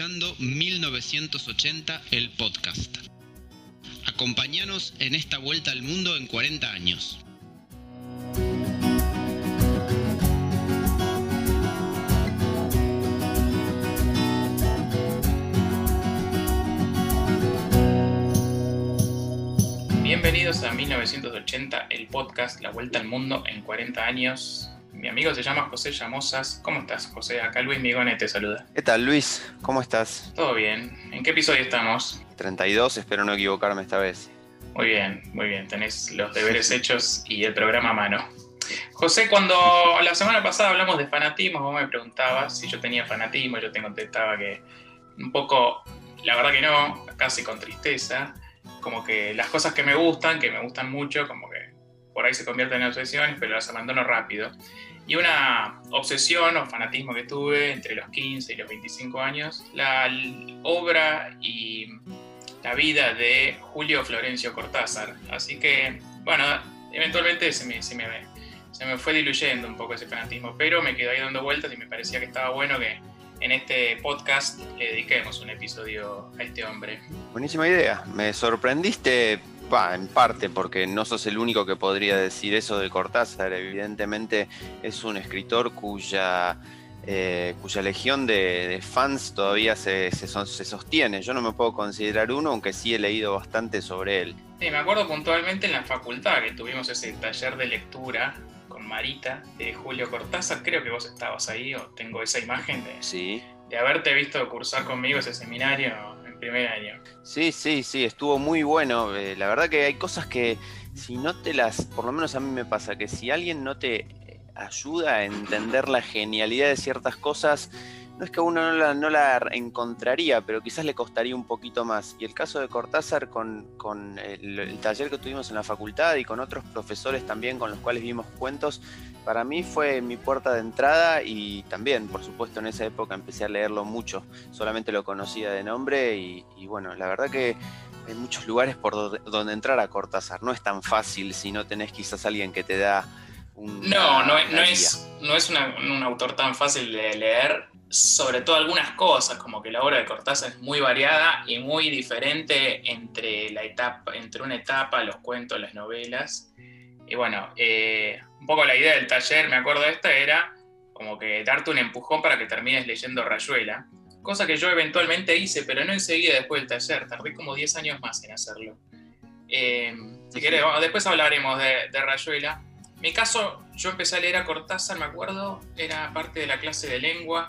escuchando 1980 el podcast. Acompáñanos en esta vuelta al mundo en 40 años. Bienvenidos a 1980, el podcast La Vuelta al Mundo en 40 años. Mi amigo se llama José Llamosas. ¿Cómo estás, José? Acá Luis Migone te saluda. ¿Qué tal, Luis? ¿Cómo estás? Todo bien. ¿En qué episodio estamos? 32, espero no equivocarme esta vez. Muy bien, muy bien. Tenés los deberes hechos y el programa a mano. José, cuando la semana pasada hablamos de fanatismo, vos me preguntabas si yo tenía fanatismo, yo te contestaba que un poco, la verdad que no, casi con tristeza, como que las cosas que me gustan, que me gustan mucho, como que por ahí se convierten en obsesiones, pero las abandono rápido. Y una obsesión o fanatismo que tuve entre los 15 y los 25 años, la obra y la vida de Julio Florencio Cortázar. Así que, bueno, eventualmente se me, se me, se me fue diluyendo un poco ese fanatismo, pero me quedó ahí dando vueltas y me parecía que estaba bueno que en este podcast le dediquemos un episodio a este hombre. Buenísima idea. Me sorprendiste en parte porque no sos el único que podría decir eso de Cortázar. Evidentemente es un escritor cuya, eh, cuya legión de, fans todavía se, se, se, sostiene. Yo no me puedo considerar uno, aunque sí he leído bastante sobre él. Sí, me acuerdo puntualmente en la facultad que tuvimos ese taller de lectura con Marita de Julio Cortázar. Creo que vos estabas ahí o tengo esa imagen de, sí. de haberte visto cursar conmigo ese seminario primer año. Sí, sí, sí, estuvo muy bueno. Eh, la verdad que hay cosas que si no te las, por lo menos a mí me pasa, que si alguien no te eh, ayuda a entender la genialidad de ciertas cosas, no es que uno no la, encontraría, pero quizás le costaría un poquito más. Y el caso de Cortázar con, el, taller que tuvimos en la facultad y con otros profesores también con los cuales vimos cuentos, para mí fue mi puerta de entrada y también, por supuesto, en esa época empecé a leerlo mucho. Solamente lo conocía de nombre y, bueno, la verdad que hay muchos lugares por donde entrar a Cortázar. No es tan fácil si no tenés quizás alguien que te da un... No, no, no es, no es un autor tan fácil de leer sobre todo algunas cosas, como que la obra de Cortázar es muy variada y muy diferente entre, la etapa, entre una etapa, los cuentos, las novelas. Y bueno, eh, un poco la idea del taller, me acuerdo de esta, era como que darte un empujón para que termines leyendo Rayuela, cosa que yo eventualmente hice, pero no enseguida después del taller, tardé como 10 años más en hacerlo. Eh, si querés, después hablaremos de, de Rayuela. Mi caso, yo empecé a leer a Cortázar, me acuerdo, era parte de la clase de lengua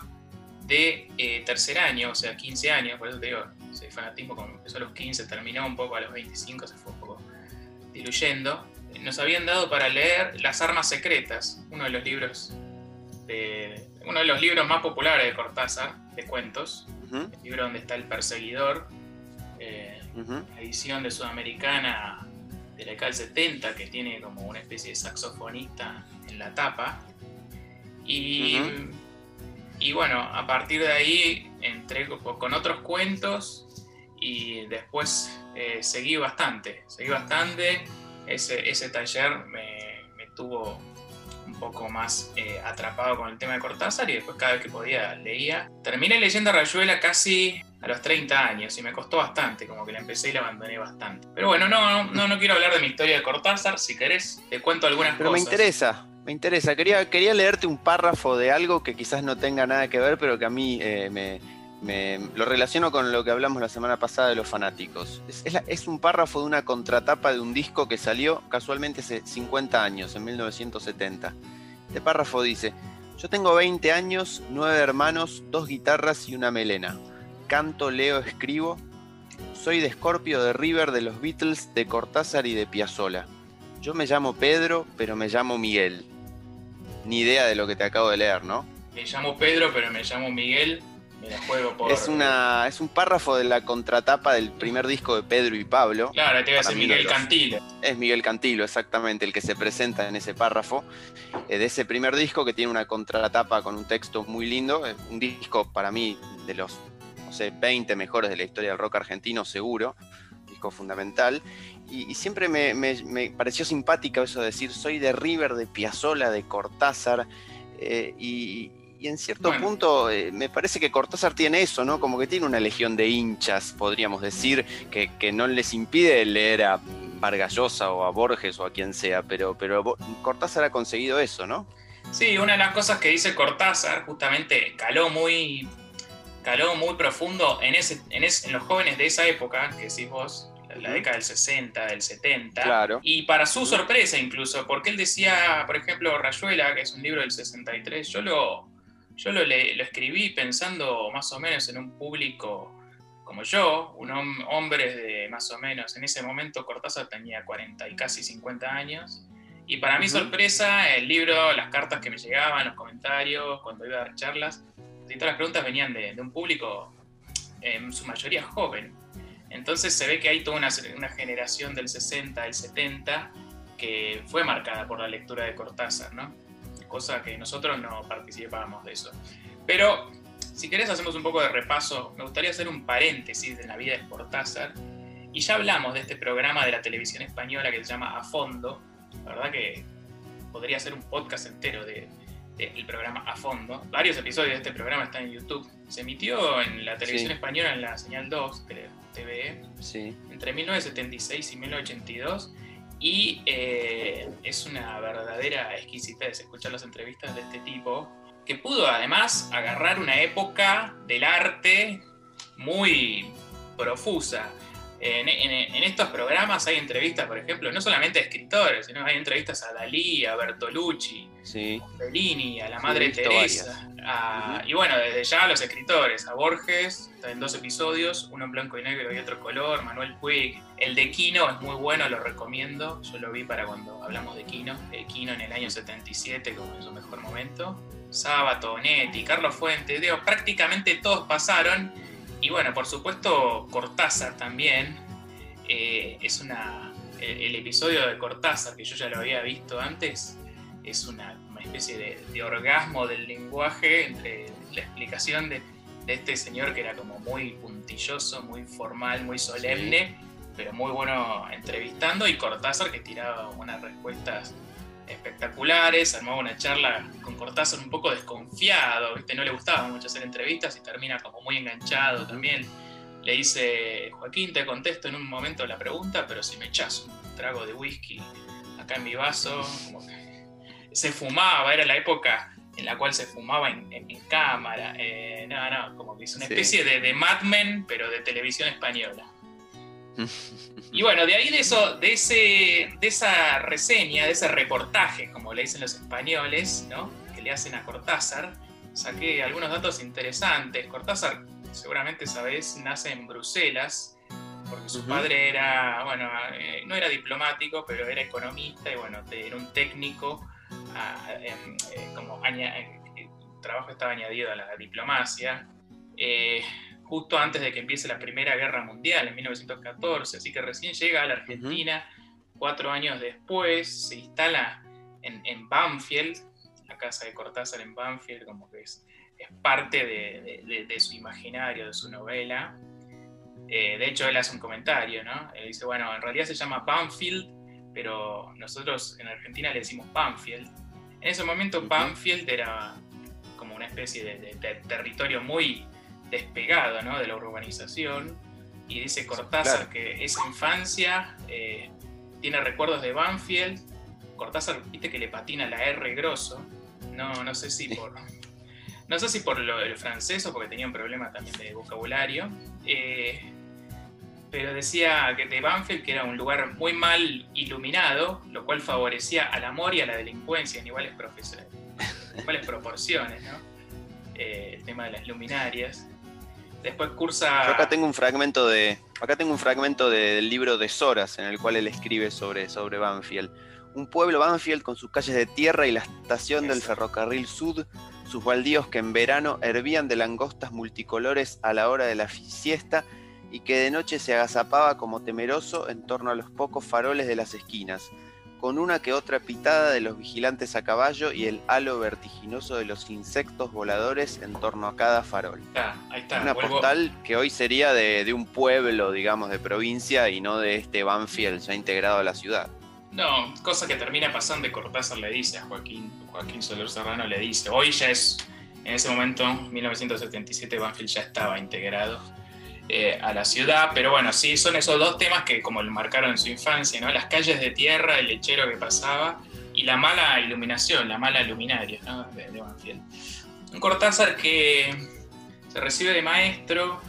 de eh, tercer año, o sea, 15 años, por eso te digo, ese fanatismo como empezó a los 15, terminó un poco a los 25, se fue un poco diluyendo. Nos habían dado para leer Las Armas Secretas, uno de los libros de, uno de los libros más populares de Cortázar, de cuentos, el libro donde está el perseguidor, eh, la edición de Sudamericana de la década del 70, que tiene como una especie de saxofonista en la tapa. Y y bueno, a partir de ahí entré con otros cuentos y después eh, seguí bastante, seguí bastante. Ese, ese taller me, me, tuvo poco más eh, atrapado con el tema de Cortázar y después cada vez que podía leía. Terminé leyendo Rayuela casi a los 30 años y me costó bastante, como que la empecé y la abandoné bastante. Pero bueno, no, no, no quiero hablar de mi historia de Cortázar, si querés te cuento algunas Pero cosas. me interesa, me interesa. Quería, quería leerte un párrafo de algo que quizás no tenga nada que ver, pero que a mí eh, me, lo relaciono con lo que hablamos la semana pasada de los fanáticos. Es, un párrafo de una contratapa de un disco que salió casualmente hace 50 años, en 1970. Este párrafo dice, yo tengo 20 años, 9 hermanos, dos guitarras y una melena. Canto, leo, escribo. Soy de Scorpio, de River, de los Beatles, de Cortázar y de Piazzolla. Yo me llamo Pedro, pero me llamo Miguel ni idea de lo que te acabo de leer, ¿no? Me llamo Pedro, pero me llamo Miguel. Juego por... Es, una, es un párrafo de la contratapa del primer disco de Pedro y Pablo. Claro, te iba a decir Miguel los... Cantilo. Es Miguel Cantilo, exactamente, el que se presenta en ese párrafo eh, de ese primer disco que tiene una contratapa con un texto muy lindo. Es un disco para mí de los, no sé, 20 mejores de la historia del rock argentino, seguro. Disco fundamental. Y, y siempre me, me, me, pareció simpática eso de decir soy de River, de Piazzola, de Cortázar. Eh, y, y en cierto punto eh, me parece que Cortázar tiene eso, ¿no? Como que tiene una legión de hinchas, podríamos decir, que, no les impide leer a Vargas Llosa o a Borges o a quien sea, pero, pero Cortázar ha conseguido eso, ¿no? Sí, una de las cosas que dice Cortázar justamente caló muy, caló muy profundo en, ese, en, en los jóvenes de esa época, que decís vos, la década del 60, del 70. Claro. Y para su sorpresa incluso, porque él decía, por ejemplo, Rayuela, que es un libro del 63, yo lo, yo lo, lo escribí pensando más o menos en un público como yo, un hombre de más o menos, en ese momento Cortázar tenía 40 y casi 50 años. Y para mi sorpresa, el libro, las cartas que me llegaban, los comentarios, cuando iba a dar charlas, y todas las preguntas venían de, de un público en su mayoría joven. Entonces se ve que hay toda una, generación del 60, del 70 que fue marcada por la lectura de Cortázar, ¿no? Cosa que nosotros no participábamos de eso. Pero si querés hacemos un poco de repaso, me gustaría hacer un paréntesis de la vida de Cortázar. Y ya hablamos de este programa de la televisión española que se llama A Fondo. La verdad que podría ser un podcast entero de, el programa a fondo. Varios episodios de este programa están en YouTube. Se emitió en la televisión española en la señal 2, creo, TV, sí. entre 1976 y 1982. Y eh, es una verdadera exquisitez escuchar las entrevistas de este tipo, que pudo además agarrar una época del arte muy profusa. En, estos programas hay entrevistas, por ejemplo, no solamente a escritores, sino hay entrevistas a Dalí, a Bertolucci, sí. a Bellini, a la Madre Teresa. Y bueno, desde ya a los escritores, a Borges, en dos episodios, uno en blanco y negro y otro color, Manuel Puig. El de Quino es muy bueno, lo recomiendo. Yo lo vi para cuando hablamos de Quino. De Quino en el año 77, como en su mejor momento. Sábato, Netti, Carlos Fuentes, digo, prácticamente todos pasaron y bueno, por supuesto, Cortázar también. Eh, es una. El, episodio de Cortázar, que yo ya lo había visto antes, es una, especie de, orgasmo del lenguaje entre la explicación de, este señor que era como muy puntilloso, muy formal, muy solemne, pero muy bueno entrevistando, y Cortázar que tiraba unas respuestas espectaculares, armaba una charla con Cortázar un poco desconfiado, ¿viste? no le gustaba mucho hacer entrevistas y termina como muy enganchado también. Le dice, Joaquín, te contesto en un momento la pregunta, pero si me echas un trago de whisky acá en mi vaso, como que se fumaba, era la época en la cual se fumaba en, cámara, eh, no, no, como que es una especie de, de Mad Men, pero de televisión española. Y bueno, de ahí de eso, de ese, de esa reseña, de ese reportaje, como le dicen los españoles, ¿no? que le hacen a Cortázar, saqué algunos datos interesantes. Cortázar, seguramente sabés, nace en Bruselas, porque su padre era, bueno, eh, no era diplomático, pero era economista y bueno, era un técnico, ah, em, eh, como eh, el trabajo estaba añadido a la diplomacia justo antes de que empiece la Primera Guerra Mundial, en 1914, así que recién llega a la Argentina, cuatro años después, se instala en, Banfield, la casa de Cortázar en Banfield, como que es, es parte de, su imaginario, de su novela. Eh, de hecho, él hace un comentario, ¿no? Él dice, bueno, en realidad se llama Banfield, pero nosotros en Argentina le decimos Banfield. En ese momento Banfield era como una especie de territorio muy despegado ¿no? de la urbanización y dice Cortázar que esa infancia eh, tiene recuerdos de Banfield. Cortázar, viste que le patina la R grosso. No, no sé si por. No sé si por lo, el francés o porque tenía un problema también de vocabulario. Eh, pero decía que de Banfield que era un lugar muy mal iluminado, lo cual favorecía al amor y a la delincuencia en iguales, iguales proporciones, ¿no? Eh, el tema de las luminarias. Después cursa. acá tengo un fragmento de. Acá tengo un fragmento del libro de Soras, en el cual él escribe sobre, sobre Banfield. Un pueblo Banfield con sus calles de tierra y la estación del ferrocarril sud, sus baldíos que en verano hervían de langostas multicolores a la hora de la siesta y que de noche se agazapaba como temeroso en torno a los pocos faroles de las esquinas con una que otra pitada de los vigilantes a caballo y el halo vertiginoso de los insectos voladores en torno a cada farol. Ah, ahí está, una postal que hoy sería de, un pueblo, digamos, de provincia y no de este Banfield ya integrado a la ciudad. No, cosa que termina pasando y Cortázar le dice a Joaquín, Joaquín Soler Serrano le dice, hoy ya es, En ese momento, 1977, Banfield ya estaba integrado eh, a la ciudad, pero bueno, sí, son esos dos temas que como lo marcaron en su infancia, ¿no? Las calles de tierra, el lechero que pasaba y la mala iluminación, la mala luminaria de, Banfield. Un Cortázar que se recibe de maestro,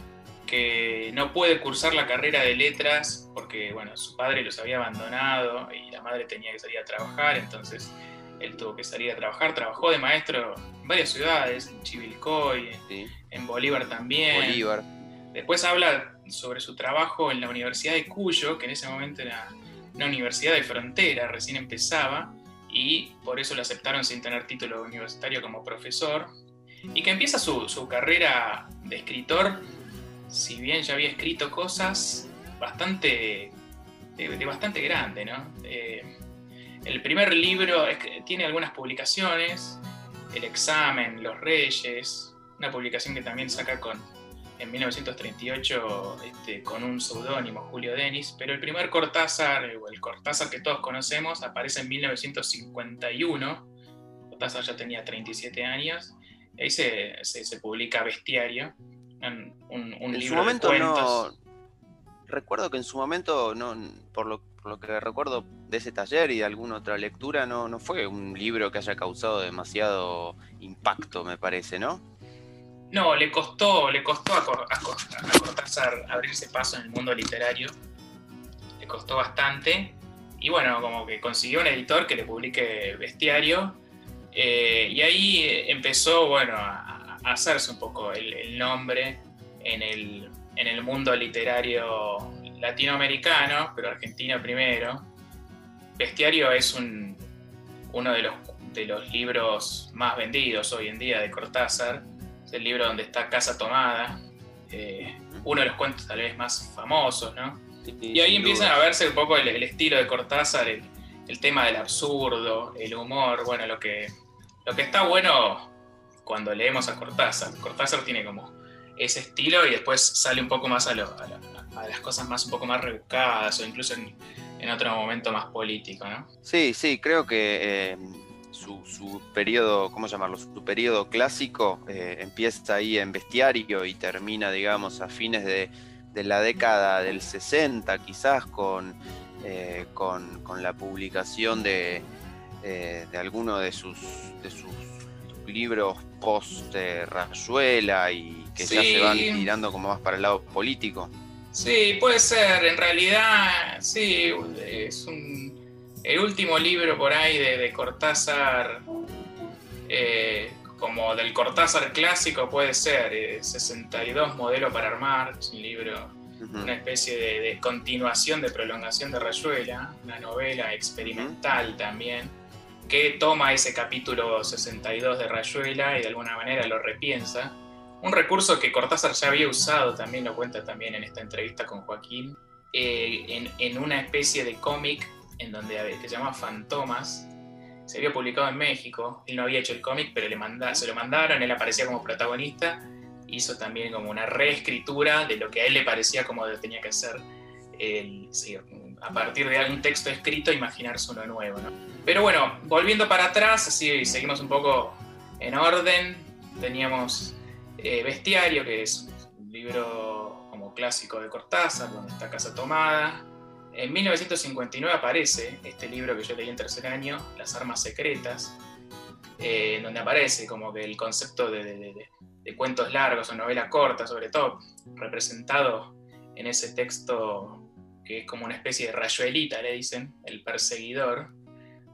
que no puede cursar la carrera de letras porque, bueno, su padre los había abandonado y la madre tenía que salir a trabajar, entonces él tuvo que salir a trabajar, trabajó de maestro en varias ciudades, en Chivilcoy, en Bolívar también. Bolívar. Después habla sobre su trabajo en la Universidad de Cuyo, que en ese momento era una universidad de frontera, recién empezaba, y por eso lo aceptaron sin tener título universitario como profesor, y que empieza su, carrera de escritor, si bien ya había escrito cosas bastante, de, bastante grande, ¿no? Eh, el primer libro tiene algunas publicaciones, El examen, Los Reyes, una publicación que también saca con, en 1938 este, con un seudónimo, Julio Denis, pero el primer Cortázar, o el Cortázar que todos conocemos, aparece en 1951. Cortázar ya tenía 37 años. Ahí se, se, publica Bestiario, un, un en libro su momento de cuentos. No, recuerdo que en su momento, no, por lo por lo que recuerdo de ese taller y de alguna otra lectura, no, no fue un libro que haya causado demasiado impacto, me parece, ¿no? No, le costó, le costó a, Cortázar abrirse paso en el mundo literario. Le costó bastante. Y bueno, como que consiguió un editor que le publique Bestiario. Eh, y ahí empezó, bueno, a, hacerse un poco el, nombre en el, en el mundo literario latinoamericano, pero argentino primero. Bestiario es un, uno de los, de los libros más vendidos hoy en día de Cortázar. Es el libro donde está Casa Tomada, eh, uno de los cuentos tal vez más famosos, ¿no? Y ahí empiezan a verse un poco el, estilo de Cortázar, el, el, tema del absurdo, el humor, bueno, lo que, lo que está bueno cuando leemos a Cortázar. Cortázar tiene como ese estilo y después sale un poco más a lo, a lo, a las cosas más un poco más rebuscadas o incluso en, otro momento más político, ¿no? Sí, sí, creo que eh, su, periodo, ¿cómo llamarlo? Su periodo clásico eh, empieza ahí en bestiario y termina, digamos, a fines de, la década del 60, quizás con, eh, con, la publicación de, de alguno de sus, de sus libros post Rayuela y que ya se van tirando como más para el lado político. Sí, puede ser. En realidad, sí, es el último libro por ahí de, Cortázar, eh, como del Cortázar clásico, puede ser. 62 eh, Modelo para Armar, es un libro, una especie de, continuación, de prolongación de Rayuela, una novela experimental también, que toma ese capítulo 62 de Rayuela y de alguna manera lo repiensa un recurso que Cortázar ya había usado, también lo cuenta también en esta entrevista con Joaquín, eh, en, una especie de cómic en donde se llama Fantomas. Se había publicado en México, él no había hecho el cómic, pero le manda, se lo mandaron, él aparecía como protagonista, hizo también como una reescritura de lo que a él le parecía como tenía que ser el, a partir de algún texto escrito, imaginarse uno nuevo. Pero bueno, volviendo para atrás, así seguimos un poco en orden, teníamos eh, Bestiario, que es un libro como clásico de Cortázar, donde está Casa Tomada. En 1959 aparece este libro que yo leí en tercer año, Las Armas Secretas, eh, donde aparece como que el concepto de, cuentos largos o novela corta, sobre todo, representado en ese texto que es como una especie de rayuelita, le dicen, el perseguidor,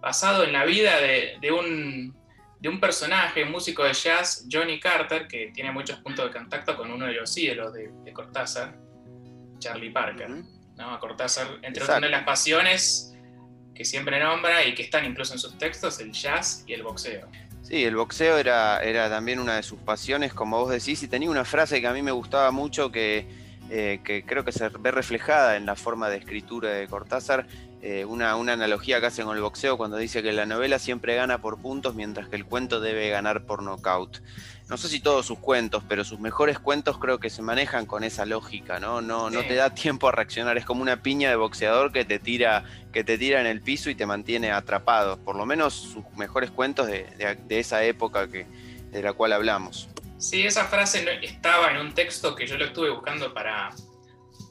basado en la vida de un de un personaje, músico de jazz, Johnny Carter, que tiene muchos puntos de contacto con uno de los ídolos de, Cortázar, Charlie Parker. ¿No? Cortázar, entre otras de las pasiones que siempre nombra y que están incluso en sus textos, el jazz y el boxeo. Sí, el boxeo era, era también una de sus pasiones, como vos decís, y tenía una frase que a mí me gustaba mucho que, eh, que creo que se ve reflejada en la forma de escritura de Cortázar, eh, una, analogía que hace con el boxeo cuando dice que la novela siempre gana por puntos mientras que el cuento debe ganar por nocaut. No sé si todos sus cuentos, pero sus mejores cuentos creo que se manejan con esa lógica, ¿no? No, no te da tiempo a reaccionar, es como una piña de boxeador que te tira, que te tira en el piso y te mantiene atrapado. Por lo menos sus mejores cuentos de, esa época que, de la cual hablamos. Sí, esa frase estaba en un texto que yo lo estuve buscando para,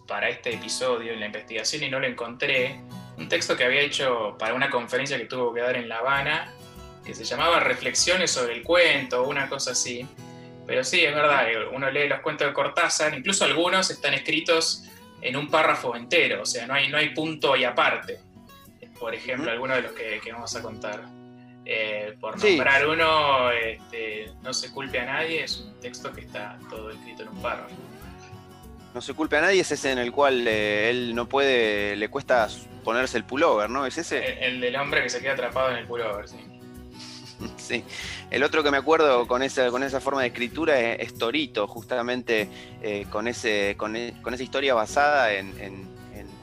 para este episodio en la investigación y no lo encontré. Un texto que había hecho para una conferencia que tuvo que dar en La Habana, que se llamaba Reflexiones sobre el cuento, o una cosa así. Pero sí, es verdad, uno lee los cuentos de Cortázar, incluso algunos están escritos en un párrafo entero, o sea, no hay, no hay punto y aparte. Por ejemplo, algunos de los que, vamos a contar. Eh, por nombrar uno, este, No se culpe a nadie, es un texto que está todo escrito en un párrafo. No se culpe a nadie es ese en el cual eh, él no puede, le cuesta ponerse el pullover, ¿no? ¿Es ese? El, del hombre que se queda atrapado en el pullover, sí. sí. El otro que me acuerdo con esa, con esa forma de escritura es, Torito, justamente eh, con, ese, con, e, con, esa historia basada en,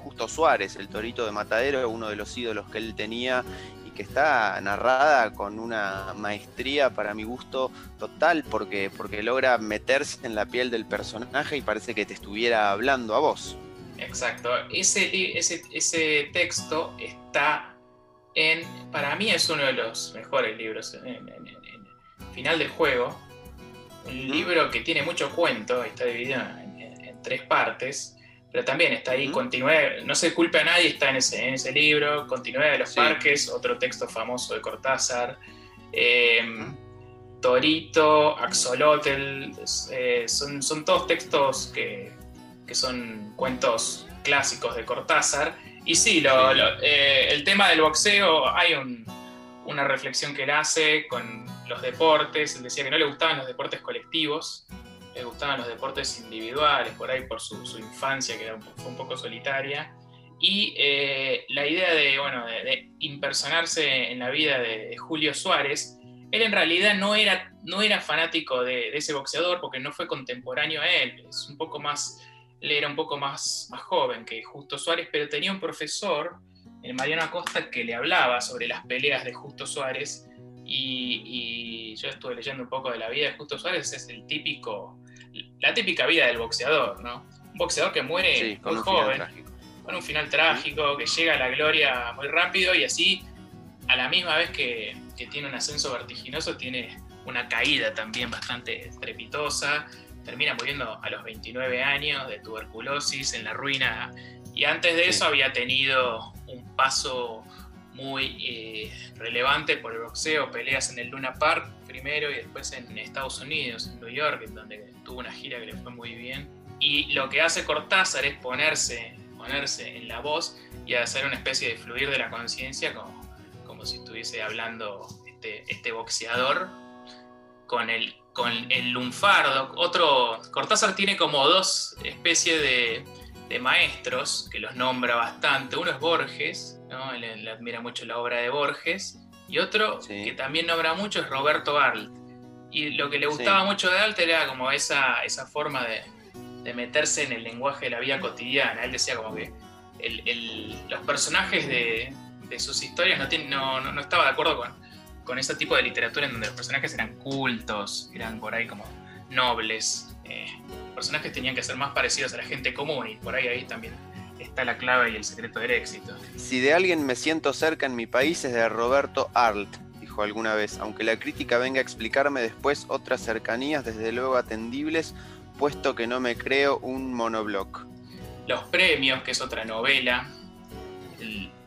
Justo Suárez, el Torito de Matadero, uno de los ídolos que él tenía y que está narrada con una maestría para mi gusto total porque, porque logra meterse en la piel del personaje y parece que te estuviera hablando a vos. Exacto, ese, ese, ese texto está en, para mí es uno de los mejores libros en, final del juego, un libro que tiene mucho cuento, está dividido en, tres partes, pero también está ahí, no se culpe a nadie, está en ese, en ese libro, Continuidad de los Parques, otro texto famoso de Cortázar, em, Torito, Axolotl, eh, son, son todos textos que, que son cuentos clásicos de Cortázar. Y sí, eh, el tema del boxeo, hay una reflexión que él hace con los deportes. Él decía que no le gustaban los deportes colectivos, le gustaban los deportes individuales, por ahí por su, infancia, que fue un poco solitaria. Y eh, la idea de, bueno, de, impersonarse en la vida de, Julio Suárez, él en realidad no era, no era fanático de, ese boxeador porque no fue contemporáneo a él, es un poco más él era un poco más, más joven que Justo Suárez, pero tenía un profesor, el Mariano Acosta, que le hablaba sobre las peleas de Justo Suárez. Y, yo estuve leyendo un poco de la vida de Justo Suárez, es el típico, la típica vida del boxeador, ¿no? Un boxeador que muere muy joven, con un final trágico, que llega a la gloria muy rápido y así, a la misma vez que, que tiene un ascenso vertiginoso, tiene una caída también bastante estrepitosa termina muriendo a los 29 años de tuberculosis en la ruina y antes de eso había tenido un paso muy eh, relevante por el boxeo, peleas en el Luna Park primero y después en Estados Unidos, en New York, donde tuvo una gira que le fue muy bien. Y lo que hace Cortázar es ponerse, ponerse en la voz y hacer una especie de fluir de la conciencia como, como si estuviese hablando este, este boxeador con el con el lunfardo. Otro, Cortázar tiene como dos especies de, maestros que los nombra bastante. Uno es Borges, ¿no? él, admira mucho la obra de Borges. Y otro que también nombra mucho es Roberto Arlt. Y lo que le gustaba mucho de Arlt era como esa, esa forma de, meterse en el lenguaje de la vida cotidiana. Él decía como que los personajes de, sus historias no, no, no estaba de acuerdo con, con ese tipo de literatura en donde los personajes eran cultos, eran por ahí como nobles. Eh, personajes tenían que ser más parecidos a la gente común y por ahí ahí también está la clave y el secreto del éxito. Si de alguien me siento cerca en mi país es de Roberto Arlt, dijo alguna vez, aunque la crítica venga a explicarme después otras cercanías, desde luego atendibles, puesto que no me creo un monobloc. Los premios, que es otra novela,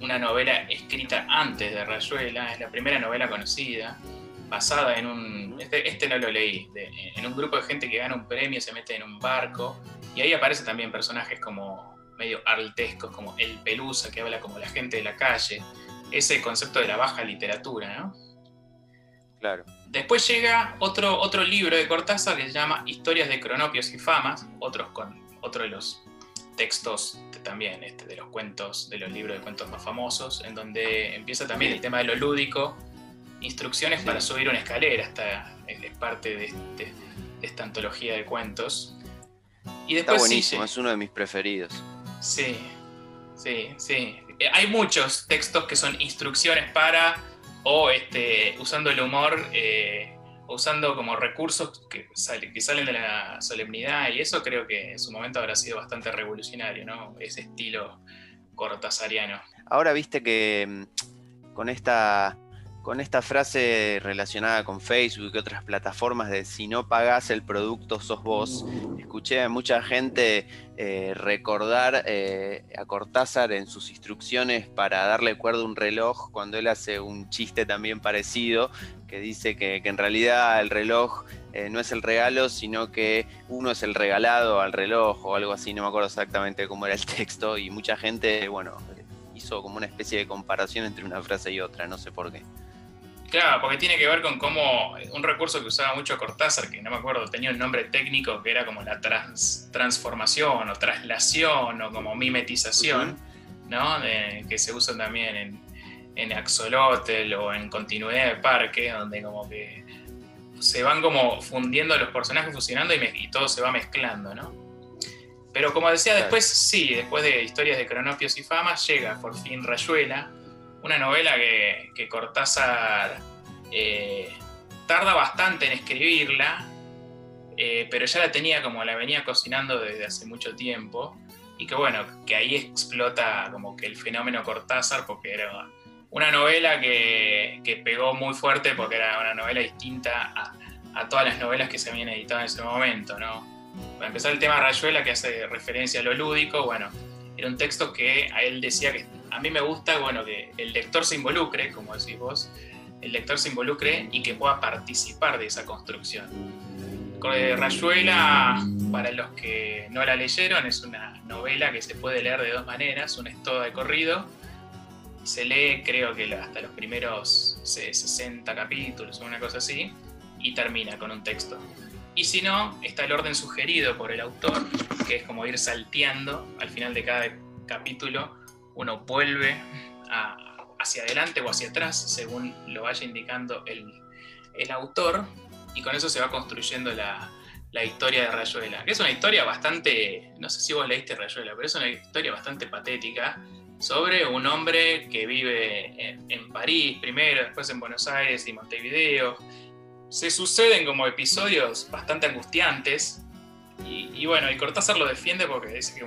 una novela escrita antes de Rayuela, es la primera novela conocida, basada en un, este, este no lo leí, en un grupo de gente que gana un premio, se mete en un barco, y ahí aparecen también personajes como medio artescos, como el Pelusa, que habla como la gente de la calle, ese concepto de la baja literatura, ¿no? Claro. Después llega otro, otro libro de Cortázar que se llama Historias de Cronopios y Famas, otros con, otro de los textos también este, de los cuentos, de los libros de cuentos más famosos, en donde empieza también el tema de lo lúdico, instrucciones para subir una escalera, esta es parte de, este, esta antología de cuentos. Y después, Está buenísimo, es uno de mis preferidos. Sí, sí, sí. Eh, hay muchos textos que son instrucciones para, o este, usando el humor, eh, usando como recursos que, que salen de la solemnidad y eso creo que en su momento habrá sido bastante revolucionario, ¿no? Ese estilo cortasariano. Ahora viste que mm, con esta con esta frase relacionada con Facebook y otras plataformas de si no pagás el producto sos vos, escuché a mucha gente eh, recordar eh, a Cortázar en sus instrucciones para darle cuerda a un reloj cuando él hace un chiste también parecido que dice que, en realidad el reloj eh, no es el regalo, sino que uno es el regalado al reloj o algo así, no me acuerdo exactamente cómo era el texto y mucha gente, bueno, hizo como una especie de comparación entre una frase y otra, no sé por qué. Claro, porque tiene que ver con cómo un recurso que usaba mucho Cortázar, que no me acuerdo, tenía un nombre técnico que era como la transformación o traslación o como mimetización, ¿no? que se usa también en, en Axolotl o en Continuidad de Parque, donde como que se van como fundiendo los personajes fusionando y, todo se va mezclando, ¿no? Pero como decía después, sí, después de Historias de Cronopios y Famas, llega por fin Rayuela, una novela que, Cortázar eh, tarda bastante en escribirla, eh, pero ya la tenía como la venía cocinando desde hace mucho tiempo, y que bueno, que ahí explota como que el fenómeno Cortázar, porque era una novela que, pegó muy fuerte, porque era una novela distinta a, todas las novelas que se habían editado en ese momento, ¿no? Para empezar el tema Rayuela, que hace referencia a lo lúdico, bueno, era un texto que a él decía que a mí me gusta, bueno, que el lector se involucre, como decís vos, el lector se involucre y que pueda participar de esa construcción. Rayuela, para los que no la leyeron, es una novela que se puede leer de dos maneras, un es todo de corrido, se lee creo que hasta los primeros 60 capítulos o una cosa así, y termina con un texto. Y si no, está el orden sugerido por el autor, que es como ir salteando al final de cada capítulo uno vuelve hacia adelante o hacia atrás, según lo vaya indicando el, autor, y con eso se va construyendo la, historia de Rayuela, que es una historia bastante, no sé si vos leíste Rayuela, pero es una historia bastante patética sobre un hombre que vive en, París primero, después en Buenos Aires y Montevideo. Se suceden como episodios bastante angustiantes y, bueno, y Cortázar lo defiende porque dice que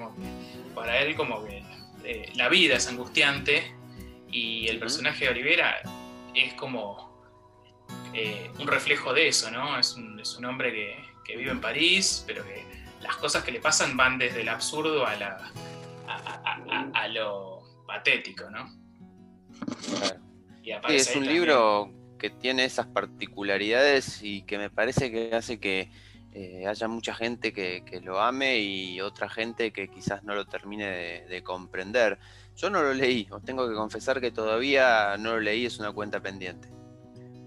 para él como que eh, la vida es angustiante y el personaje de Olivera es como eh, un reflejo de eso, ¿no? Es un, hombre que, vive en París, pero que las cosas que le pasan van desde el absurdo a, la, a, lo patético, ¿no? es un libro que tiene esas particularidades y que me parece que hace que eh, haya mucha gente que, lo ame y otra gente que quizás no lo termine de, comprender. Yo no lo leí, os tengo que confesar que todavía no lo leí, es una cuenta pendiente.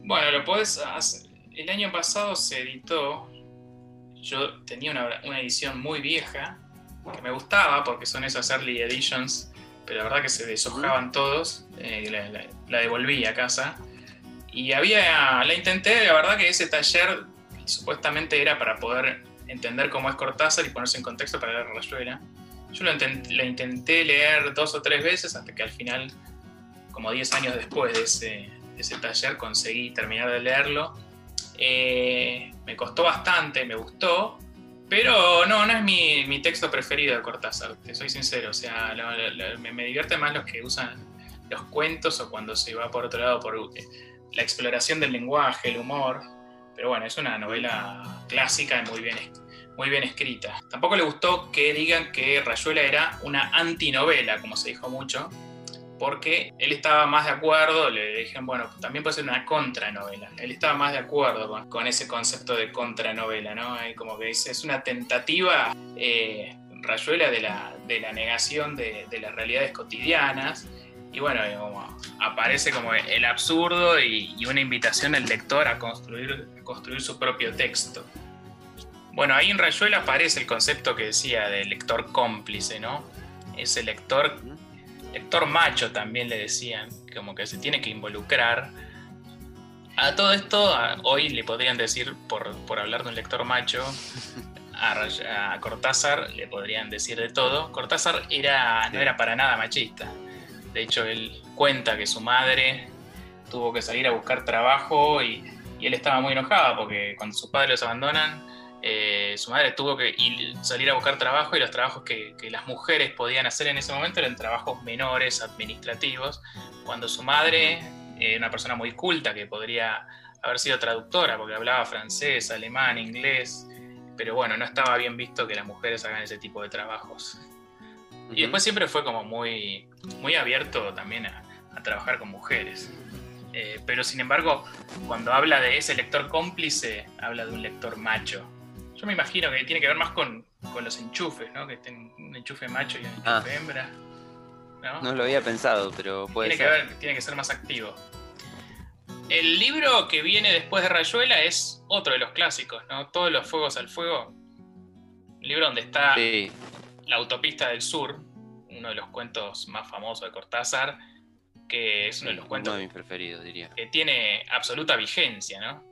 Bueno, lo podés hacer. El año pasado se editó, yo tenía una, edición muy vieja, que me gustaba porque son esas early editions, pero la verdad que se deshojaban todos, eh, la, la devolví a casa. Y había, la intenté, la verdad que ese taller supuestamente era para poder entender cómo es Cortázar y ponerse en contexto para leer Rayuela. Yo lo intenté, leer dos o tres veces hasta que al final, como 10 años después de ese, taller, conseguí terminar de leerlo. Eh, me costó bastante, me gustó, pero no, no es mi, texto preferido de Cortázar, te soy sincero. O sea, me, me, divierte más los que usan los cuentos o cuando se va por otro lado por eh, la exploración del lenguaje, el humor. Pero bueno, es una novela clásica y muy bien, muy bien escrita. Tampoco le gustó que digan que Rayuela era una antinovela, como se dijo mucho, porque él estaba más de acuerdo, le dijeron, bueno, también puede ser una contranovela. Él estaba más de acuerdo con, ese concepto de contranovela, ¿no? como que dice, es una tentativa, eh, Rayuela, de la, de la negación de, de las realidades cotidianas y bueno, aparece como el absurdo y, una invitación al lector a construir, construir su propio texto. Bueno, ahí en Rayuela aparece el concepto que decía de lector cómplice, ¿no? Ese lector, lector macho también le decían, como que se tiene que involucrar. A todo esto, hoy le podrían decir, por, hablar de un lector macho, a, a, Cortázar le podrían decir de todo. Cortázar era, no era para nada machista. De hecho, él cuenta que su madre tuvo que salir a buscar trabajo y, él estaba muy enojado porque cuando sus padres los abandonan, eh, su madre tuvo que salir a buscar trabajo y los trabajos que, las mujeres podían hacer en ese momento eran trabajos menores, administrativos. Cuando su madre eh, una persona muy culta que podría haber sido traductora porque hablaba francés, alemán, inglés, pero bueno, no estaba bien visto que las mujeres hagan ese tipo de trabajos. Y después siempre fue como muy, muy abierto también a, trabajar con mujeres. Eh, pero sin embargo, cuando habla de ese lector cómplice, habla de un lector macho. Yo me imagino que tiene que ver más con, los enchufes, ¿no? Que estén un enchufe macho y un enchufe ah. hembra. ¿no? lo había pensado, pero puede tiene ser. Que tiene que ser más activo. El libro que viene después de Rayuela es otro de los clásicos, ¿no? Todos los fuegos al fuego. Un libro donde está La autopista del sur, uno de los cuentos más famosos de Cortázar, que es uno de los cuentos. Uno de mis preferidos, diría. Que tiene absoluta vigencia, ¿no?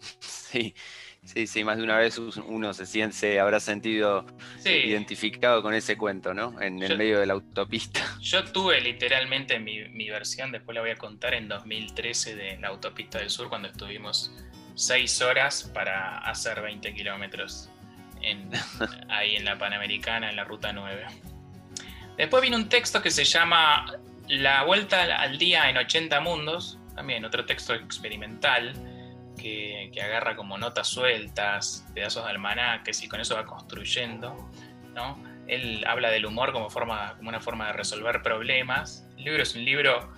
Sí, Sí, sí, más de una vez uno se, siente, se habrá sentido identificado con ese cuento, ¿no? En el medio de la autopista. Yo tuve literalmente mi, mi, versión, después la voy a contar, en 2013 de la autopista del sur, cuando estuvimos seis horas para hacer 20 kilómetros ahí en la Panamericana, en la Ruta 9. Después vino un texto que se llama La Vuelta al Día en 80 Mundos, también otro texto experimental que, agarra como notas sueltas, pedazos de almanaques y con eso va construyendo, ¿no? Él habla del humor como, forma, como una forma de resolver problemas. El libro es un libro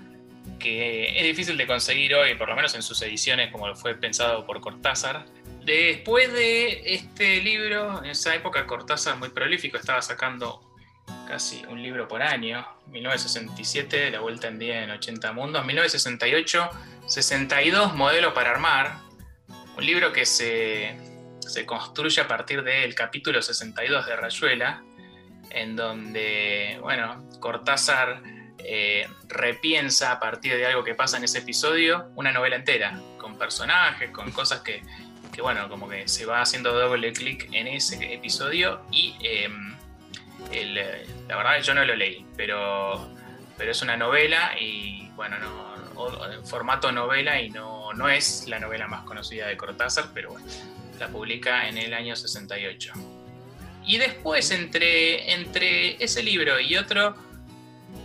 que es difícil de conseguir hoy, por lo menos en sus ediciones como fue pensado por Cortázar. Después de este libro, en esa época Cortázar muy prolífico, estaba sacando casi un libro por año. 1967, La Vuelta en Día en 80 Mundos. 1968, 62 Modelo para Armar. Un libro que se, construye a partir del capítulo 62 de Rayuela, en donde, bueno, Cortázar eh, repiensa a partir de algo que pasa en ese episodio una novela entera, con personajes, con cosas que, bueno, como que se va haciendo doble clic en ese episodio y em, la verdad yo no lo leí, pero, pero es una novela y bueno, no, en formato novela y no, no es la novela más conocida de Cortázar, pero bueno, la publica en el año 68. Y después, entre, entre ese libro y otro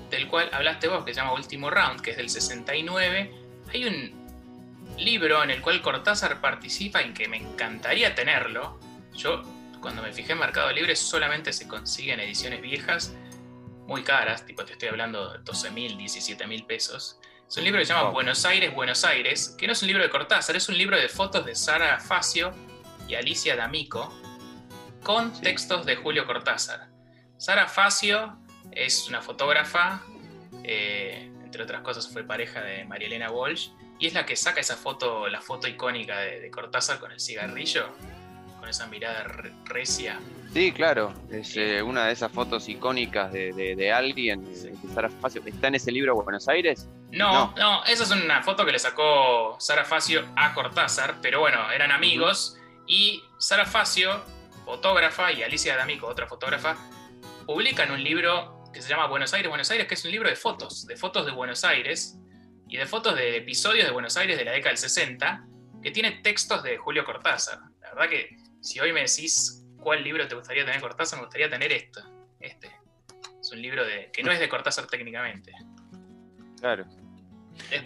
del cual hablaste vos, que se llama Último Round, que es del 69, hay un libro en el cual Cortázar participa y que me encantaría tenerlo. Yo, cuando me fijé en Mercado Libre, solamente se consiguen ediciones viejas, muy caras, tipo te estoy hablando de 12 mil, 17 mil pesos. Es un libro que se llama Buenos Aires, Buenos Aires, que no es un libro de Cortázar, es un libro de fotos de Sara Facio y Alicia D'Amico, con textos de Julio Cortázar. Sara Facio es una fotógrafa, eh, entre otras cosas fue pareja de María Elena Walsh, y es la que saca esa foto, la foto icónica de Cortázar con el cigarrillo, con esa mirada recia. Sí, claro, es eh, una de esas fotos icónicas de, alguien, Sara Facio. ¿Está en ese libro Buenos Aires? No, no, esa es una foto que le sacó Sara Facio a Cortázar, pero bueno, eran amigos y Sara Facio, fotógrafa, y Alicia D'Amico, otra fotógrafa, publican un libro que se llama Buenos Aires, Buenos Aires, que es un libro de fotos, de fotos de Buenos Aires y de fotos de episodios de Buenos Aires de la década del 60, que tiene textos de Julio Cortázar. La verdad que si hoy me decís ¿cuál libro te gustaría tener Cortázar? Me gustaría tener esto, este. Es un libro de, que no es de Cortázar técnicamente. Claro.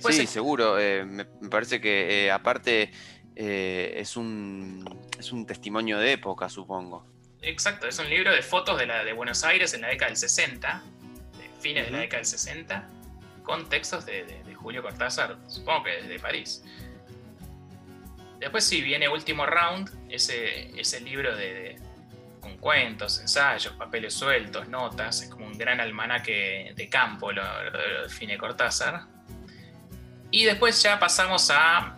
sí, seguro. Eh, me, parece que eh, aparte eh, es, un, es un testimonio de época, supongo. Exacto, es un libro de fotos de, la, de Buenos Aires en la década del 60, de fines de la década del 60, con textos de, Julio Cortázar, supongo que desde París. Después sí, viene Último Round, ese, ese libro de, con cuentos, ensayos, papeles sueltos, notas, es como un gran almanaque de campo, lo, define Cortázar. Y después ya pasamos a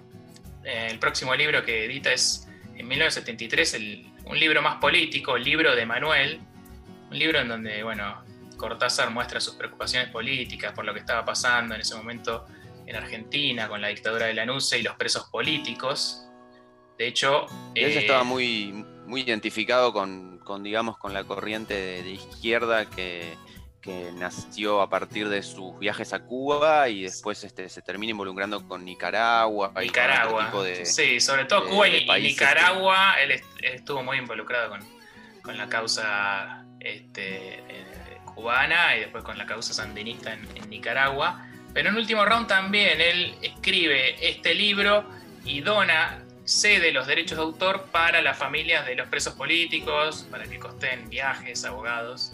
eh, el próximo libro que edita es en 1973, un libro más político, el libro de Manuel, un libro en donde, bueno, Cortázar muestra sus preocupaciones políticas por lo que estaba pasando en ese momento en Argentina con la dictadura de la NUCE y los presos políticos. De hecho... Ella estaba muy, muy identificado con, digamos, con la corriente de, izquierda que, nació a partir de sus viajes a Cuba y después este, se termina involucrando con Nicaragua. Nicaragua, sí, sobre todo Cuba y, Nicaragua, él estuvo muy involucrado con, la causa este, eh, cubana y después con la causa sandinista en, Nicaragua. Pero en último round también él escribe este libro y dona, cede los derechos de autor para las familias de los presos políticos, para que costen viajes, abogados.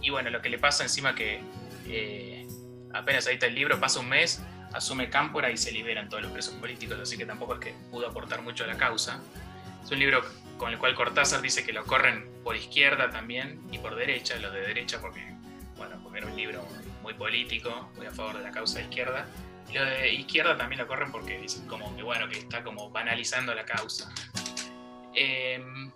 Y bueno, lo que le pasa encima que eh, apenas está el libro, pasa un mes, asume Cámpora y se liberan todos los presos políticos, así que tampoco es que pudo aportar mucho a la causa. Es un libro con el cual Cortázar dice que lo corren por izquierda también y por derecha, los de derecha porque, bueno, porque era un libro muy político, muy a favor de la causa de izquierda. Y los de izquierda también lo corren porque dicen como que, bueno, que está como banalizando la causa. Em,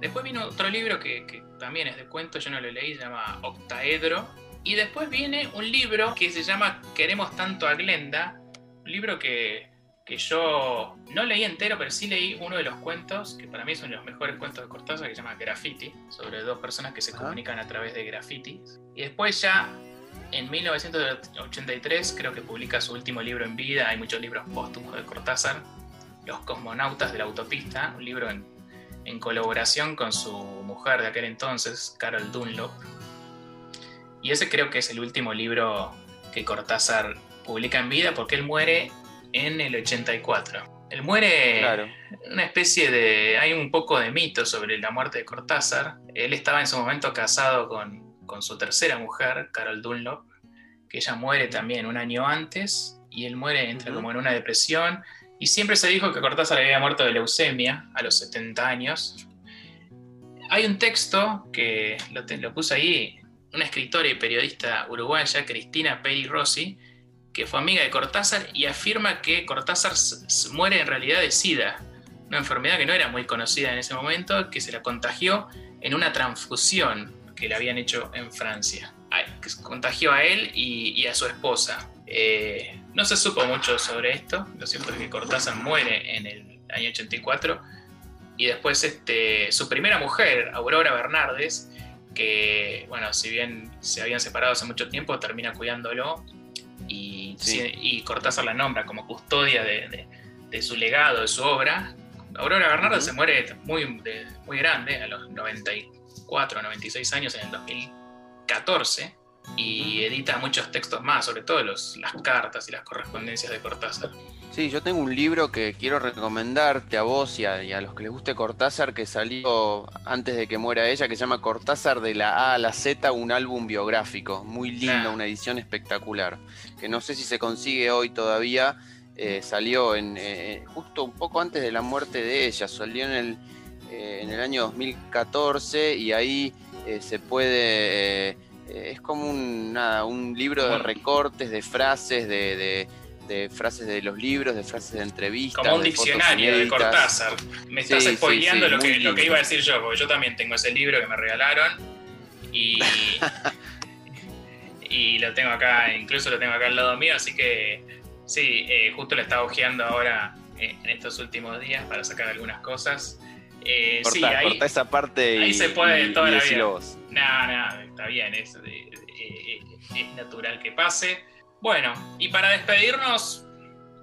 después vino otro libro que, que también es de cuentos, yo no lo leí, se llama Octaedro, y después viene un libro que se llama Queremos tanto a Glenda, un libro que, yo no leí entero, pero sí leí uno de los cuentos, que para mí son los mejores cuentos de Cortázar, que se llama Graffiti, sobre dos personas que se comunican a través de graffiti. Y después ya en 1983 creo que publica su último libro en vida, hay muchos libros póstumos de Cortázar, Los cosmonautas de la autopista, un libro en, en colaboración con su mujer de aquel entonces, Carol Dunlop, y ese creo que es el último libro que Cortázar publica en vida porque él muere en el 84. Él muere claro. una especie de... Hay un poco de mito sobre la muerte de Cortázar. Él estaba en su momento casado con, con su tercera mujer, Carol Dunlop, que ella muere también un año antes y él muere, entra como en una depresión. Y siempre se dijo que Cortázar había muerto de leucemia a los 70 años. Hay un texto que lo, lo puse ahí, una escritora y periodista uruguaya, Cristina Peri Rossi, que fue amiga de Cortázar y afirma que Cortázar muere en realidad de SIDA, una enfermedad que no era muy conocida en ese momento, que se la contagió en una transfusión que le habían hecho en Francia. Que contagió a él y, a su esposa. Eh, no se supo mucho sobre esto, lo cierto es que Cortázar muere en el año 84 y después este, su primera mujer, Aurora Bernardes, que, bueno, si bien se habían separado hace mucho tiempo, termina cuidándolo y, y Cortázar la nombra como custodia de, su legado, de su obra. Aurora Bernardo se muere muy, muy grande, a los 94, 96 años, en el 2014, y edita muchos textos más, sobre todo los, las cartas y las correspondencias de Cortázar. Sí, yo tengo un libro que quiero recomendarte a vos y a, los que les guste Cortázar, que salió antes de que muera ella, que se llama Cortázar de la A a la Z, un álbum biográfico. Muy lindo, una edición espectacular. Que no sé si se consigue hoy todavía. Eh, salió en, eh, justo un poco antes de la muerte de ella, salió en el, eh, en el año 2014 y ahí se puede... es como un, un libro de recortes, de frases, de de frases de los libros, de frases de entrevistas. Como un diccionario de Cortázar. Me estás spoileando lo, que, lo que iba a decir yo, porque yo también tengo ese libro que me regalaron y, y lo tengo acá, incluso lo tengo acá al lado mío, así que sí, eh, justo lo estaba hojeando ahora eh, en estos últimos días para sacar algunas cosas. Eh, sí, ahí, esa parte ahí se puede toda la vida. No, no, está bien, es, es natural que pase. Bueno, y para despedirnos,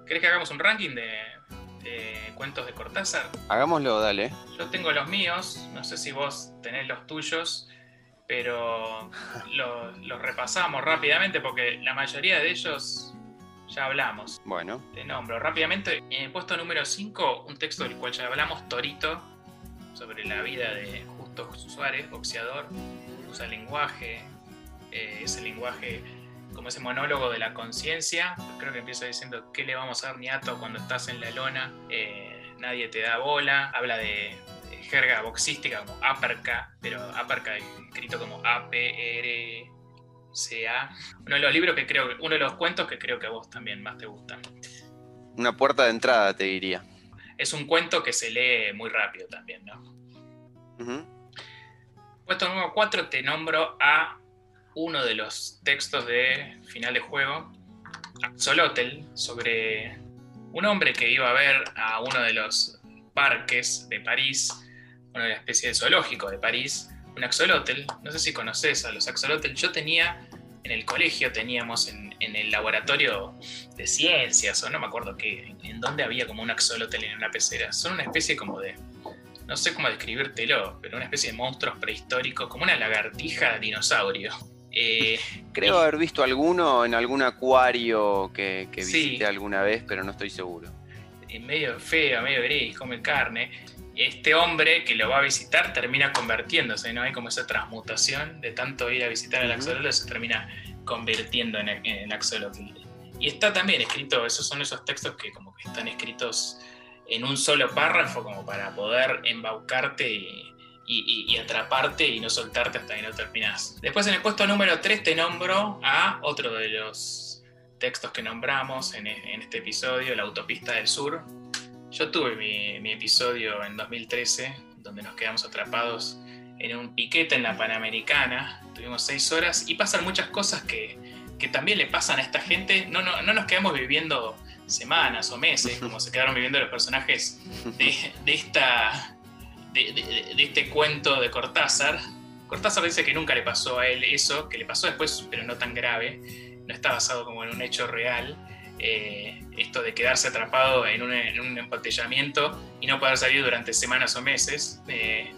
¿querés que hagamos un ranking de, cuentos de Cortázar? Hagámoslo, dale. Yo tengo los míos, no sé si vos tenés los tuyos, pero los repasamos rápidamente porque la mayoría de ellos ya hablamos. Bueno. Te nombro rápidamente. En el puesto número 5, un texto del cual ya hablamos, Torito, sobre la vida de Justo Suárez, boxeador. Usa lenguaje, eh, ese lenguaje como ese monólogo de la conciencia, creo que empieza diciendo, ¿qué le vamos a dar niato cuando estás en la lona? Eh, nadie te da bola, habla de, jerga boxística como aperca, pero aperca escrito como A-P-R-C-A. Uno de los libros que creo, uno de los cuentos que creo que a vos también más te gustan. Una puerta de entrada, te diría. Es un cuento que se lee muy rápido también, ¿no? Puesto número 4 te nombro a uno de los textos de final de juego, Axolotl, sobre un hombre que iba a ver a uno de los parques de París, una especie de zoológico de París, un axolotl. No sé si conoces a los axolotl. Yo tenía, en el colegio teníamos en, el laboratorio de ciencias, o no me acuerdo qué, en donde había como un axolotl en una pecera. Son una especie como de, no sé cómo describírtelo, pero una especie de monstruos prehistóricos, como una lagartija dinosaurio Eh, Creo y- haber visto alguno en algún acuario que, que Sí. visité alguna vez, pero no estoy seguro. medio feo, medio gris, come carne. Este hombre que lo va a visitar termina convirtiéndose, ¿no? Hay como esa transmutación de tanto ir a visitar el Ujú. axolotl se termina convirtiendo en en axolotl. Y está también escrito, esos son esos textos que como que están escritos en un solo párrafo como para poder embaucarte y, y- y- atraparte y no soltarte hasta que no terminas. Después en el puesto número 3 te nombro a otro de los textos que nombramos en, e- en este episodio, La Autopista del Sur. Yo tuve mi, mi episodio en 2013, donde nos quedamos atrapados en un piquete en la Panamericana. Tuvimos seis horas y pasan muchas cosas que, que también le pasan a esta gente. No, no, no nos quedamos viviendo semanas o meses, como se quedaron viviendo los personajes de, esta, de, este cuento de Cortázar. Cortázar dice que nunca le pasó a él eso, que le pasó después, pero no tan grave. No está basado como en un hecho real. Eh, esto de quedarse atrapado en un, en y no poder salir durante semanas o meses. Eh,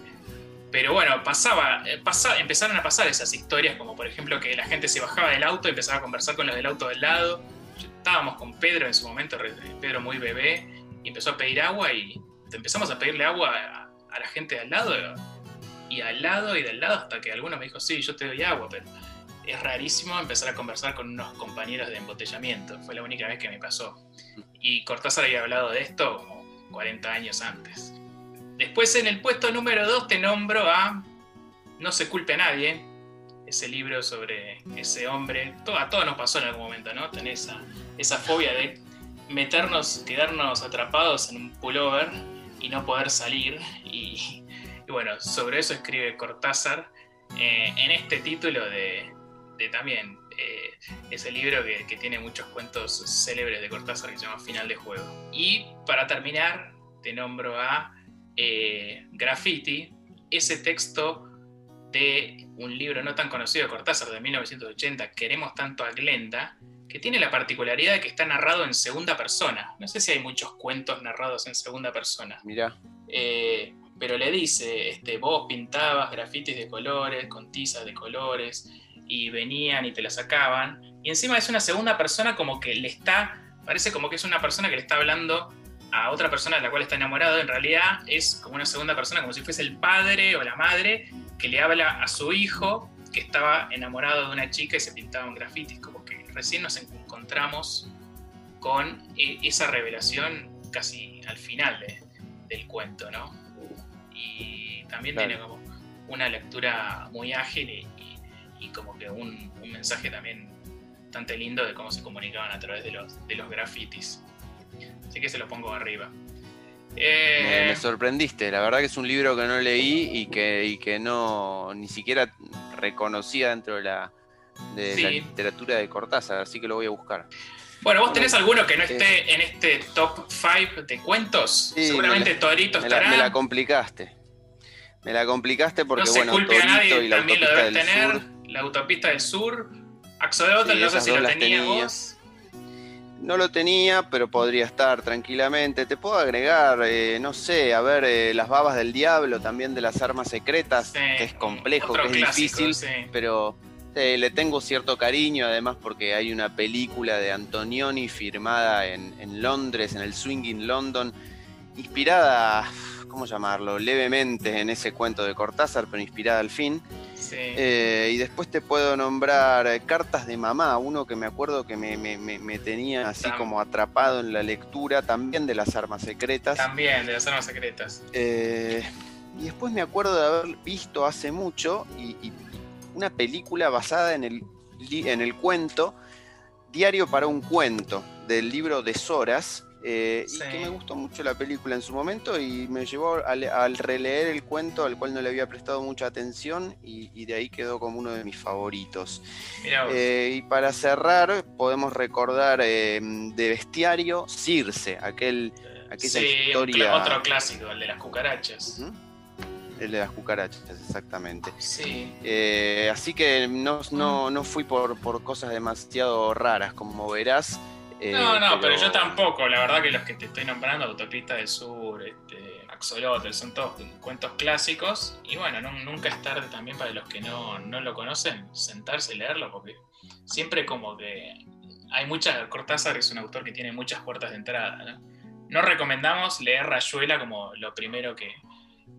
pero bueno, pasaba, eh, pasa- empezaron a pasar esas historias, como por ejemplo que la gente se bajaba del auto y empezaba a conversar con los del auto del lado. Estábamos con Pedro en su momento, Pedro muy bebé, y empezó a pedir agua y empezamos a pedirle agua a, a la gente de al lado, y al lado y del lado, hasta que alguno me dijo, sí, yo te doy agua, pero es rarísimo empezar a conversar con unos compañeros de embotellamiento. Fue la única vez que me pasó. Y Cortázar había hablado de esto como 40 años antes. Después en el puesto número 2 te nombro a No se culpe a nadie, ese libro sobre ese hombre. Todo, a todos nos pasó en algún momento, ¿no? Tener esa, esa fobia de meternos, quedarnos atrapados en un pullover y no poder salir. Y, bueno, sobre eso escribe Cortázar eh, en este título de, de también eh, ese libro que, que tiene muchos cuentos célebres de Cortázar que se llama Final de Juego. Y para terminar, te nombro a eh, Graffiti, ese texto de un libro no tan conocido de Cortázar de 1980, Queremos tanto a Glenda, que tiene la particularidad de que está narrado en segunda persona. No sé si hay muchos cuentos narrados en segunda persona. Mirá, Eh, pero le dice, este, vos pintabas grafitis de colores, con tizas de colores, y venían y te la sacaban. Y encima es una segunda persona como que le está, parece como que es una persona que le está hablando a otra persona de la cual está enamorado. En realidad es como una segunda persona, como si fuese el padre o la madre que le habla a su hijo que estaba enamorado de una chica y se pintaban grafitis. Recién nos encontramos con eh, esa revelación casi al final de- del cuento, ¿no? Y también Claro. tiene como una lectura muy ágil y, y- y como que un, un mensaje también bastante lindo de cómo se comunicaban a través de los, de los grafitis. Así que se lo pongo arriba. me, Eh, me sorprendiste. La verdad que es un libro que no leí y que, y que no ni siquiera reconocía dentro de la, de la literatura de Cortázar, así que lo voy a buscar. bueno, ¿vos tenés alguno que no Eh, esté en este top 5 de cuentos? Sí, Seguramente me la- Torito Me la, estará. me la complicaste. Me la complicaste porque, no se bueno, culpe a Torito nadie, y la también lo autopista debes del tener. sur. La autopista del sur. Axolotl, Sí, no sé si lo tenías vos. No lo tenía, pero podría estar tranquilamente. Te puedo agregar, eh, no sé, a ver, eh, las babas del diablo, también de las armas secretas, Sí, que es complejo, que es clásico, difícil, pero eh, le tengo cierto cariño, además porque hay una película de Antonioni firmada en, en Londres, en el Swinging London, inspirada, ¿cómo llamarlo? Levemente en ese cuento de Cortázar, pero inspirada al fin. Sí. Eh, y después te puedo nombrar Cartas de Mamá, uno que me acuerdo que me, me- me- me tenía así Tam- como atrapado en la lectura, también de las armas secretas. También, de las armas secretas. Eh, y después me acuerdo de haber visto hace mucho y, y una película basada en el, en el cuento Diario para un cuento, del libro de Soras. eh, Sí. Y que me gustó mucho la película en su momento y me llevó al, al releer el cuento al cual no le había prestado mucha atención y, y de ahí quedó como uno de mis favoritos. Eh, y para cerrar, podemos recordar eh, de Bestiario Circe, aquel, aquella sí, historia. otro clásico, el de las cucarachas. El de las cucarachas, exactamente. Sí. Eh, así que no, no, no fui por, por cosas demasiado raras, como verás. eh, No, no, pero... yo tampoco. La verdad que los que te estoy nombrando, Autopista del Sur, este, Axolotl, son todos cuentos clásicos. Y bueno, nunca es tarde también para los que no, lo conocen, sentarse y leerlo, porque siempre como que hay muchas. Cortázar es un autor que tiene muchas puertas de entrada. No, recomendamos leer Rayuela como lo primero que,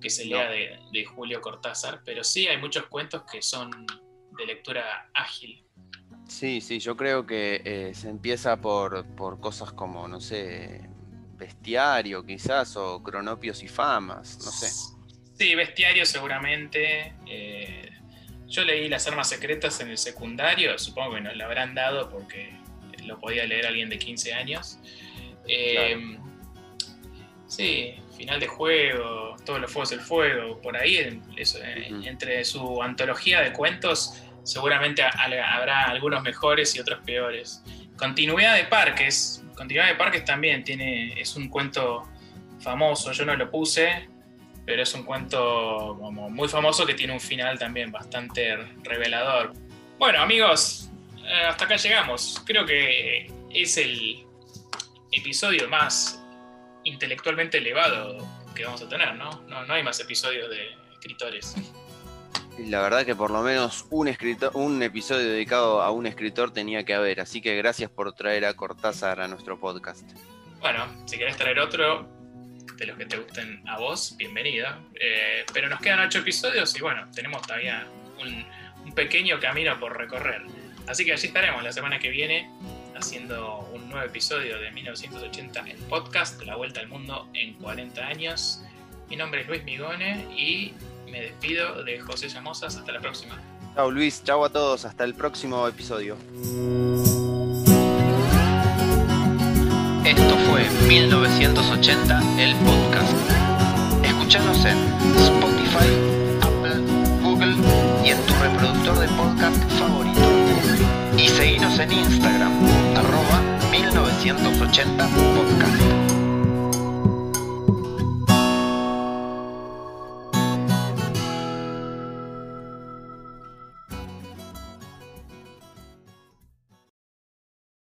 se lea de, Julio Cortázar, pero sí hay muchos cuentos que son de lectura ágil. Sí, sí, yo creo que eh, se empieza por, por cosas como, no sé, Bestiario quizás, o Cronopios y Famas, no sé. Sí, Bestiario seguramente. Eh, yo leí Las Armas Secretas en el secundario, supongo que nos lo habrán dado porque lo podía leer alguien de 15 años. Eh, sí, final de juego, todos los fuegos del fuego, por ahí, eh, entre su antología de cuentos, seguramente habrá algunos mejores y otros peores. Continuidad de parques, Continuidad de Parques también tiene, es un cuento famoso, yo no lo puse, pero es un cuento como muy famoso que tiene un final también bastante revelador. Bueno amigos, eh, hasta acá llegamos. Creo que es el episodio más intelectualmente elevado que vamos a tener, ¿no? No, no hay más episodios de escritores. La verdad que por lo menos un, escritor, un episodio dedicado a un escritor tenía que haber, así que gracias por traer a Cortázar a nuestro podcast. Bueno, si querés traer otro de los que te gusten a vos, bienvenido. Eh, pero nos quedan ocho episodios y bueno, tenemos todavía un, pequeño camino por recorrer. Así que allí estaremos la semana que viene haciendo un nuevo episodio de 1980 en podcast, La Vuelta al Mundo en 40 años. Mi nombre es Luis Migone y me despido de José Llamosas. Hasta la próxima. Chao Luis, chao a todos. Hasta el próximo episodio. Esto fue 1980, el podcast. Escúchanos en Spotify, Apple, Google y en tu reproductor de podcast favorito. Y seguinos en Instagram, arroba 1980 podcast.